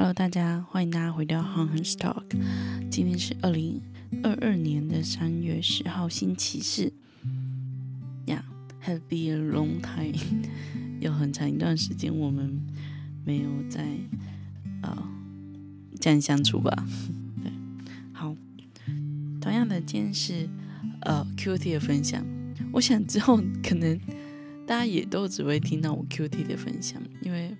Hello，大家欢迎大家回到 h u n s Talk。今天是二零二二年的三月十号，星期四。呀，Have been a long time，有很长一段时间我们没有在呃这样相处吧？对，好。同样的，今天是呃 QT 的分享。我想之后可能大家也都只会听到我 QT 的分享，因为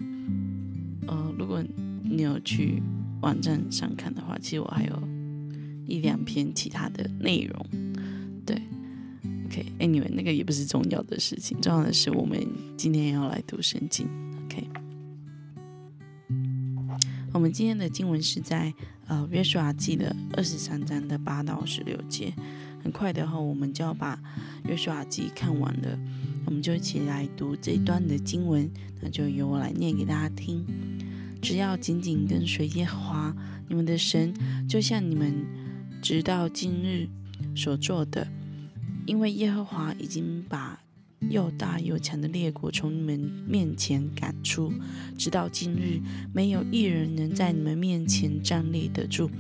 呃，如果你有去网站上看的话，其实我还有一两篇其他的内容。对，OK，Anyway，那个也不是重要的事情，重要的是我们今天要来读圣经。OK，我们今天的经文是在呃约书亚记的二十三章的八到十六节。很快的话，我们就要把约书亚记看完了，我们就一起来读这一段的经文。那就由我来念给大家听。只要紧紧跟随耶和华你们的神，就像你们直到今日所做的，因为耶和华已经把又大又强的列国从你们面前赶出，直到今日，没有一人能在你们面前站立得住。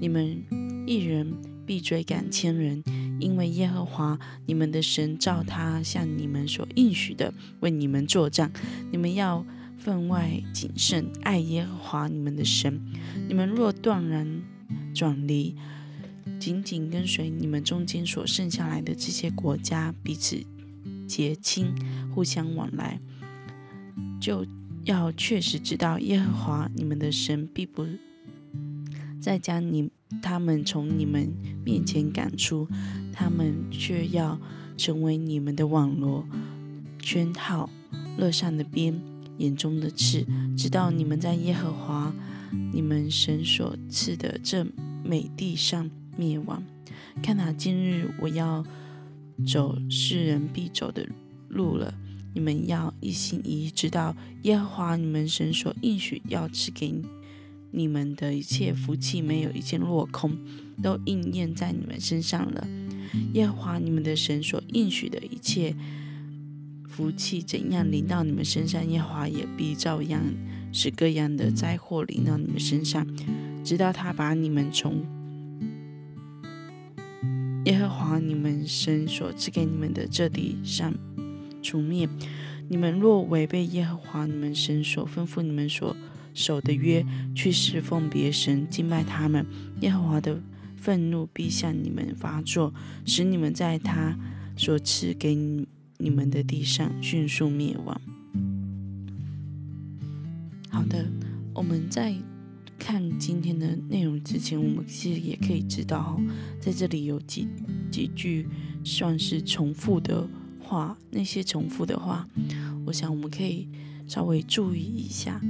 你们一人必追赶千人，因为耶和华你们的神照他向你们所应许的为你们作战。你们要。分外谨慎，爱耶和华你们的神。你们若断然转离，紧紧跟随你们中间所剩下来的这些国家，彼此结亲，互相往来，就要确实知道耶和华你们的神必不再将你他们从你们面前赶出，他们却要成为你们的网罗、圈套、乐上的鞭。眼中的刺，直到你们在耶和华你们神所赐的这美地上灭亡。看哪，今日我要走世人必走的路了。你们要一心一意，知道耶和华你们神所应许要赐给你们的一切福气，没有一件落空，都应验在你们身上了。耶和华你们的神所应许的一切。福气怎样临到你们身上，耶和华也必照样使各样的灾祸临到你们身上，直到他把你们从耶和华你们神所赐给你们的这地上除灭。你们若违背耶和华你们神所吩咐你们所守的约，去侍奉别神，敬拜他们，耶和华的愤怒必向你们发作，使你们在他所赐给你。你们的地上迅速灭亡。好的，我们在看今天的内容之前，我们其实也可以知道，在这里有几几句算是重复的话。那些重复的话，我想我们可以稍微注意一下，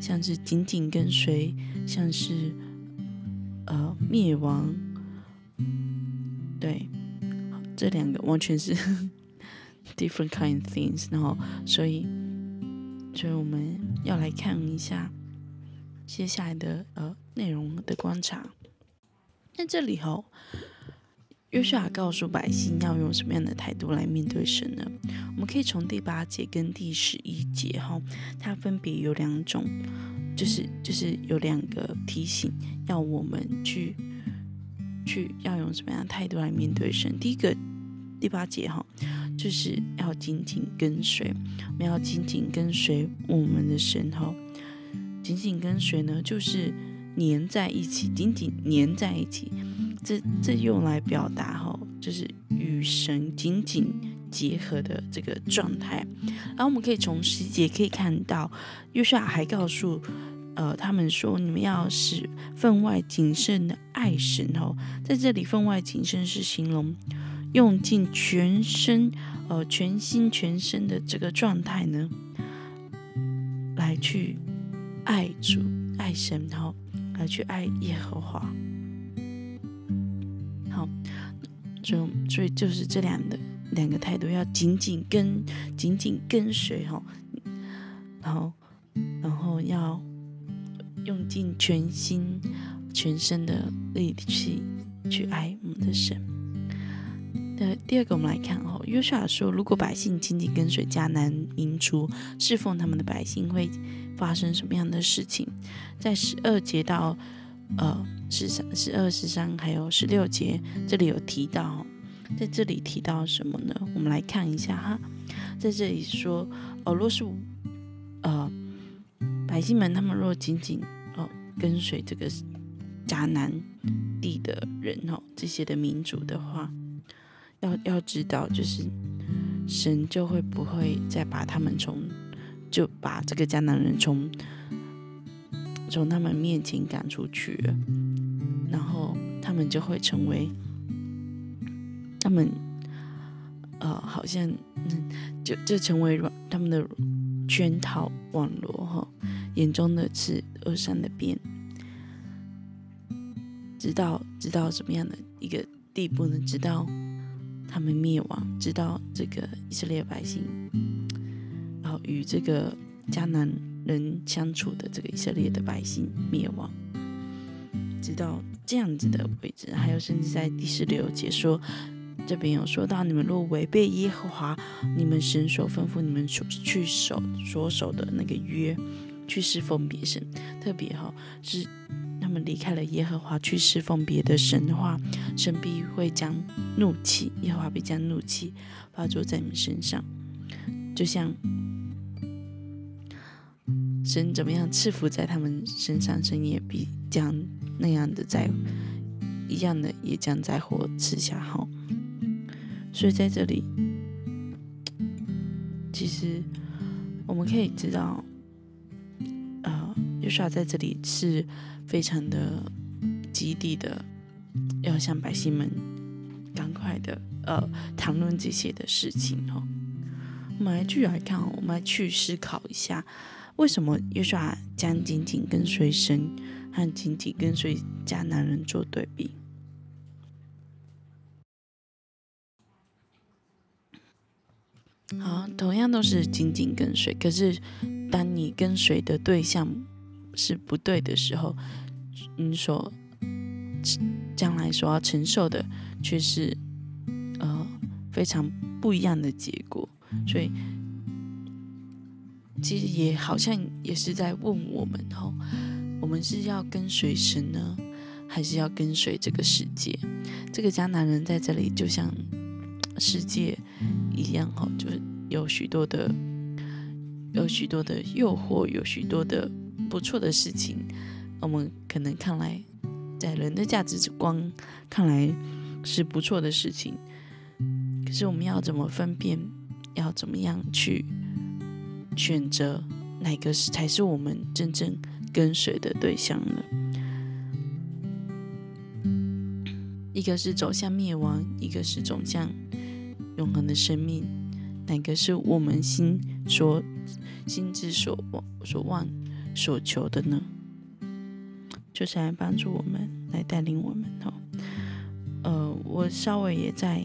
像是紧紧跟随，像是呃灭亡，对，这两个完全是。Different kind things，然后，所以，所以我们要来看一下接下来的呃内容的观察。那这里哈，约书亚告诉百姓要用什么样的态度来面对神呢？我们可以从第八节跟第十一节哈，它分别有两种，就是就是有两个提醒，要我们去去要用什么样的态度来面对神。第一个第八节哈。就是要紧紧跟随，我们要紧紧跟随我们的神哈。紧紧跟随呢，就是粘在一起，紧紧粘在一起。这这用来表达哈，就是与神紧紧结合的这个状态。然后我们可以从细节可以看到，约书亚还告诉呃他们说，你们要使分外谨慎的爱神哦。在这里，分外谨慎是形容。用尽全身，呃，全心全身的这个状态呢，来去爱主、爱神，然后来去爱耶和华。好，就所以就是这两个两个态度，要紧紧跟、紧紧跟随哈，然后，然后要用尽全心全身的力气去爱我们的神。的第二个，我们来看哦，约书亚说，如果百姓紧紧跟随迦南民族侍奉他们的百姓，会发生什么样的事情？在十二节到呃十三、十二、十三还有十六节，这里有提到，在这里提到什么呢？我们来看一下哈，在这里说，哦，若是呃百姓们他们若紧紧哦跟随这个迦南地的人哦，这些的民族的话。要要知道，就是神就会不会再把他们从就把这个迦南人从从他们面前赶出去，然后他们就会成为他们呃，好像就就成为软他们的圈套网络哈，眼中的刺，耳上的鞭，直到直到什么样的一个地步呢？直到。他们灭亡，直到这个以色列百姓，然后与这个迦南人相处的这个以色列的百姓灭亡，直到这样子的位置。还有，甚至在第十六节说，这边有说到，你们若违背耶和华你们神所吩咐你们所去守所守的那个约，去侍奉别神，特别哈是。离开了耶和华去侍奉别的神的话，神必会将怒气，耶和华必将怒气发作在你们身上，就像神怎么样赐福在他们身上，神也必将那样的灾一样的也将灾祸赐下。好，所以在这里，其实我们可以知道，呃，约书亚在这里是。非常的激励的，要向百姓们赶快的呃谈论这些的事情哦。我们来继续来看哦，我们来去思考一下，为什么约书亚将紧紧跟随神和紧紧跟随迦南人做对比？好，同样都是紧紧跟随，可是当你跟随的对象。是不对的时候，你所将来所要承受的却是呃非常不一样的结果。所以其实也好像也是在问我们哦，我们是要跟随神呢，还是要跟随这个世界？这个迦南人在这里就像世界一样哈，就是有许多的有许多的诱惑，有许多的。不错的事情，我们可能看来，在人的价值观看来是不错的事情。可是我们要怎么分辨？要怎么样去选择哪个是才是我们真正跟随的对象呢？一个是走向灭亡，一个是走向永恒的生命，哪个是我们心所心之所望所望？所求的呢，就是来帮助我们，来带领我们哦。呃，我稍微也再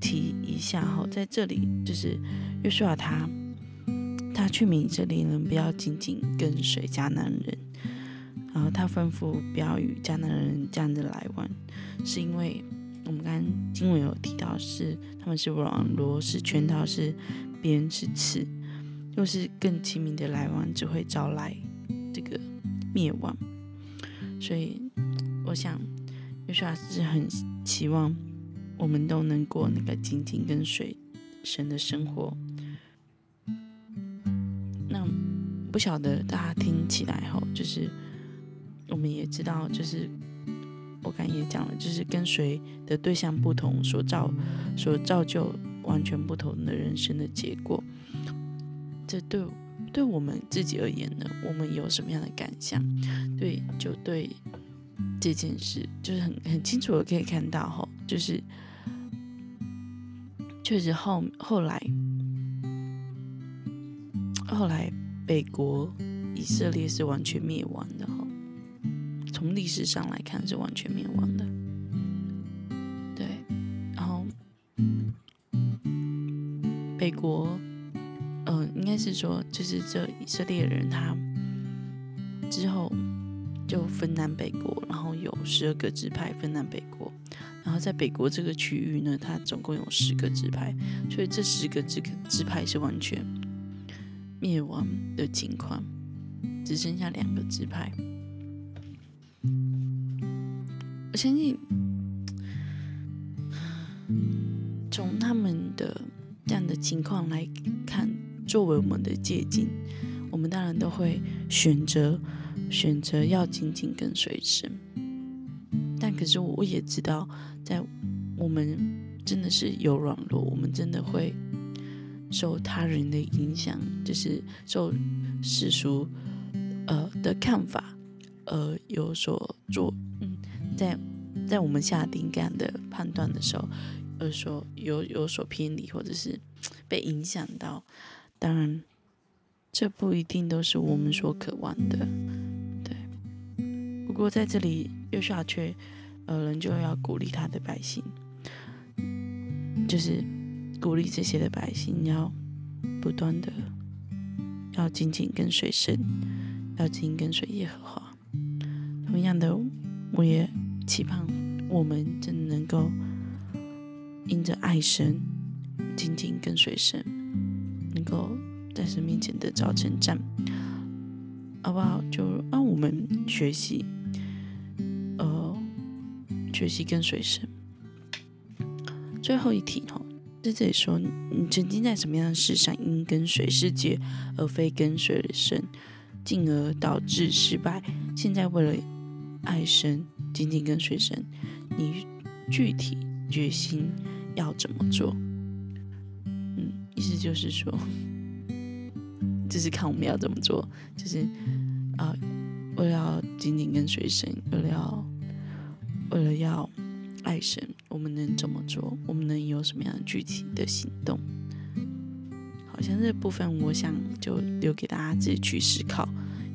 提一下哈，在这里就是约书亚他他劝勉这里人不要仅仅跟随迦南人，然后他吩咐不要与迦南人这样的来往，是因为我们刚刚经文有提到是他们是网罗是圈套是别人是刺，又是更亲密的来往，只会招来。这个灭亡，所以我想，约书亚是很期望我们都能过那个紧紧跟随神的生活。那不晓得大家听起来后，就是我们也知道，就是我刚也讲了，就是跟随的对象不同，所造所造就完全不同的人生的结果。这对。对我们自己而言呢，我们有什么样的感想？对，就对这件事，就是很很清楚的可以看到，哈，就是确实后后来后来北国以色列是完全灭亡的，哈，从历史上来看是完全灭亡的，对，然后北国。应该是说，就是这以色列人他之后就分南北国，然后有十二个支派分南北国，然后在北国这个区域呢，它总共有十个支派，所以这十个支支派是完全灭亡的情况，只剩下两个支派。我相信，从他们的这样的情况来看，作为我们的借鉴，我们当然都会选择选择要紧紧跟随神。但可是我也知道，在我们真的是有软弱，我们真的会受他人的影响，就是受世俗呃的看法而有所做。嗯在在我们下定这样的判断的时候，而说有有所偏离，或者是被影响到，当然这不一定都是我们所渴望的，对。不过在这里，约书亚却呃仍旧要鼓励他的百姓，就是鼓励这些的百姓要不断的要紧紧跟随神，要紧紧跟随耶和华。同样的，我也。期盼我们真的能够因着爱神，紧紧跟随神，能够在神面前得着称赞，好不好？就让我们学习，呃，学习跟随神。最后一题哈，在这里说，你曾经在什么样的事上因跟随世界而非跟随神，进而导致失败？现在为了爱神。紧紧跟随神，你具体决心要怎么做？就是说，就是看我们要怎么做，就是啊，为了要紧紧跟随神，为了要为了要爱神，我们能怎么做？我们能有什么样具体的行动？好像这部分，我想就留给大家自己去思考，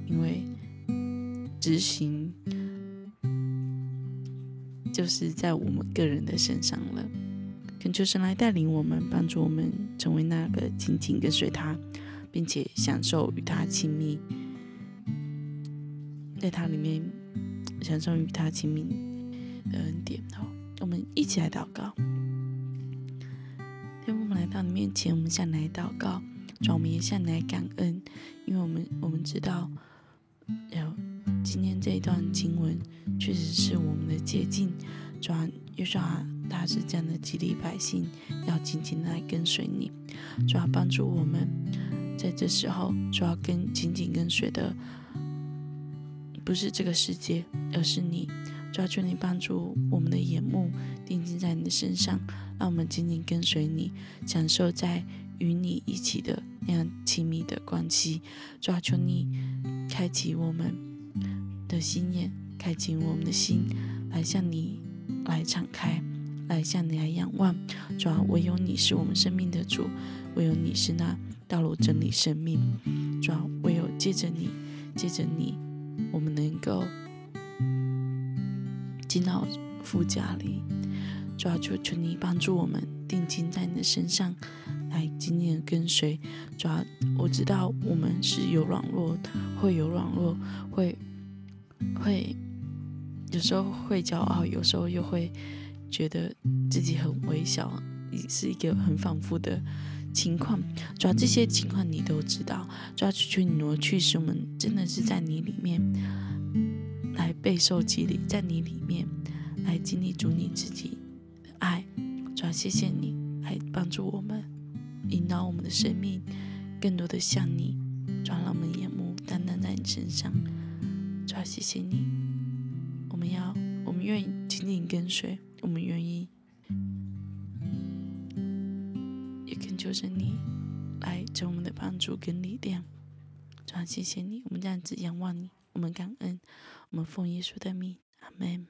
因为执行。就是在我们个人的身上了，恳求神来带领我们，帮助我们成为那个紧紧跟随他，并且享受与他亲密，在他里面享受与他亲密的恩典。好，我们一起来祷告。天父，我们来到你面前，我们向你来祷告，主，我们也向你来感恩，因为我们我们知道，有今天这一段经文。确实是我们的捷径。主啊，约书亚他是这样的激励百姓，要紧紧的来跟随你。主要，帮助我们在这时候，主要跟紧紧跟随的不是这个世界，而是你。主要求你帮助我们的眼目定睛在你的身上，让我们紧紧跟随你，享受在与你一起的那样亲密的关系。主要求你开启我们的心眼。开启我们的心，来向你来敞开，来向你来仰望。主啊，唯有你是我们生命的主，唯有你是那道路真理生命。主啊，唯有借着你，借着你，我们能够进到父家里。主啊，求求你帮助我们定睛在你的身上，来紧紧的跟随。主啊，我知道我们是有软弱，会有软弱，会会。有时候会骄傲，有时候又会觉得自己很微小，是一个很反复的情况。主要这些情况你都知道，抓出去挪去，使我们真的是在你里面来备受激励，在你里面来经历主你自己的爱。主要谢谢你来帮助我们，引导我们的生命更多的像你，主要让我们眼目单单在你身上。主要谢谢你。我们要，我们愿意紧紧跟随，我们愿意，也恳求着你来成我们的帮助跟力量。主啊，谢谢你，我们这样子仰望你，我们感恩，我们奉耶稣的名，阿门。